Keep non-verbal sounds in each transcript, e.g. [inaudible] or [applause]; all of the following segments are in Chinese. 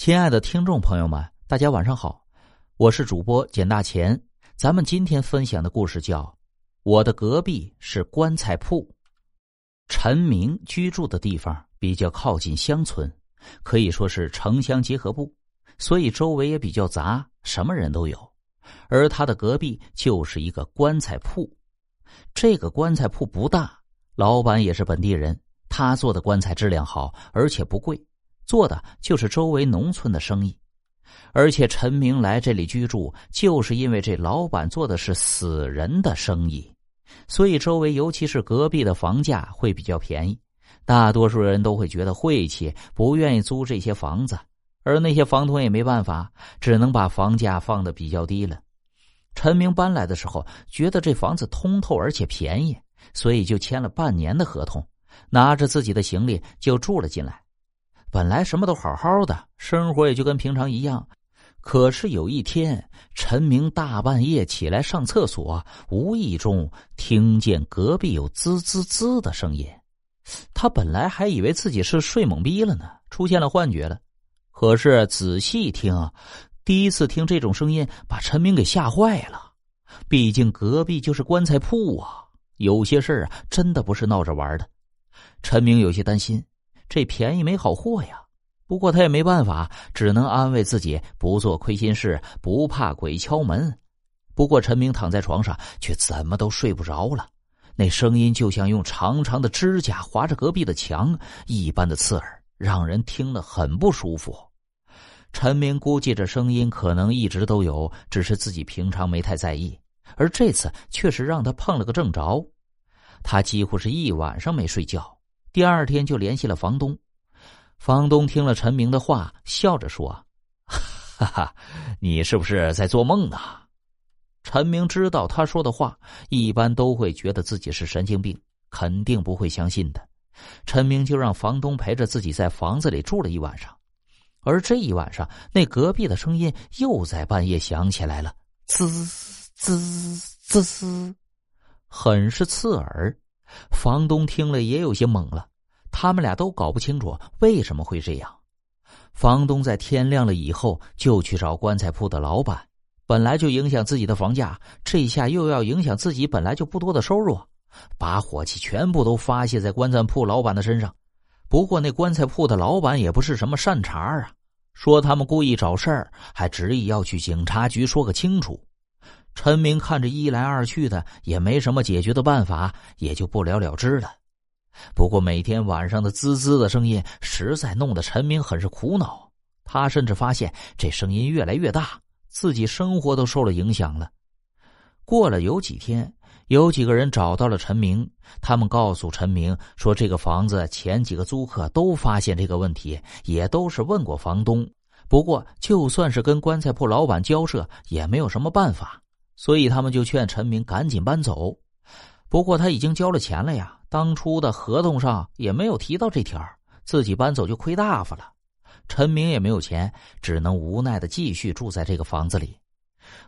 亲爱的听众朋友们，大家晚上好，我是主播简大钱。咱们今天分享的故事叫《我的隔壁是棺材铺》。陈明居住的地方比较靠近乡村，可以说是城乡结合部，所以周围也比较杂，什么人都有。而他的隔壁就是一个棺材铺，这个棺材铺不大，老板也是本地人，他做的棺材质量好，而且不贵。做的就是周围农村的生意，而且陈明来这里居住，就是因为这老板做的是死人的生意，所以周围尤其是隔壁的房价会比较便宜，大多数人都会觉得晦气，不愿意租这些房子，而那些房东也没办法，只能把房价放的比较低了。陈明搬来的时候，觉得这房子通透而且便宜，所以就签了半年的合同，拿着自己的行李就住了进来。本来什么都好好的，生活也就跟平常一样。可是有一天，陈明大半夜起来上厕所，无意中听见隔壁有滋滋滋的声音。他本来还以为自己是睡懵逼了呢，出现了幻觉了。可是仔细听，第一次听这种声音，把陈明给吓坏了。毕竟隔壁就是棺材铺啊，有些事啊，真的不是闹着玩的。陈明有些担心。这便宜没好货呀！不过他也没办法，只能安慰自己不做亏心事，不怕鬼敲门。不过陈明躺在床上，却怎么都睡不着了。那声音就像用长长的指甲划着隔壁的墙一般的刺耳，让人听了很不舒服。陈明估计这声音可能一直都有，只是自己平常没太在意，而这次确实让他碰了个正着。他几乎是一晚上没睡觉。第二天就联系了房东，房东听了陈明的话，笑着说：“ [laughs] 哈哈，你是不是在做梦呢？”陈明知道他说的话一般都会觉得自己是神经病，肯定不会相信的。陈明就让房东陪着自己在房子里住了一晚上，而这一晚上，那隔壁的声音又在半夜响起来了，滋滋滋滋，很是刺耳。房东听了也有些懵了，他们俩都搞不清楚为什么会这样。房东在天亮了以后就去找棺材铺的老板，本来就影响自己的房价，这下又要影响自己本来就不多的收入，把火气全部都发泄在棺材铺老板的身上。不过那棺材铺的老板也不是什么善茬啊，说他们故意找事儿，还执意要去警察局说个清楚。陈明看着一来二去的，也没什么解决的办法，也就不了了之了。不过每天晚上的滋滋的声音，实在弄得陈明很是苦恼。他甚至发现这声音越来越大，自己生活都受了影响了。过了有几天，有几个人找到了陈明，他们告诉陈明说，这个房子前几个租客都发现这个问题，也都是问过房东。不过就算是跟棺材铺老板交涉，也没有什么办法。所以他们就劝陈明赶紧搬走，不过他已经交了钱了呀，当初的合同上也没有提到这条，自己搬走就亏大发了。陈明也没有钱，只能无奈的继续住在这个房子里。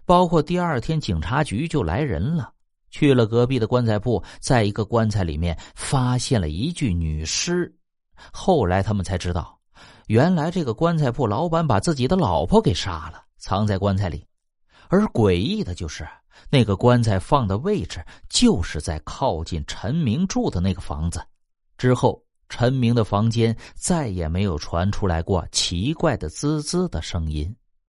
包括第二天警察局就来人了，去了隔壁的棺材铺，在一个棺材里面发现了一具女尸。后来他们才知道，原来这个棺材铺老板把自己的老婆给杀了，藏在棺材里。而诡异的就是，那个棺材放的位置就是在靠近陈明住的那个房子。之后，陈明的房间再也没有传出来过奇怪的滋滋的声音。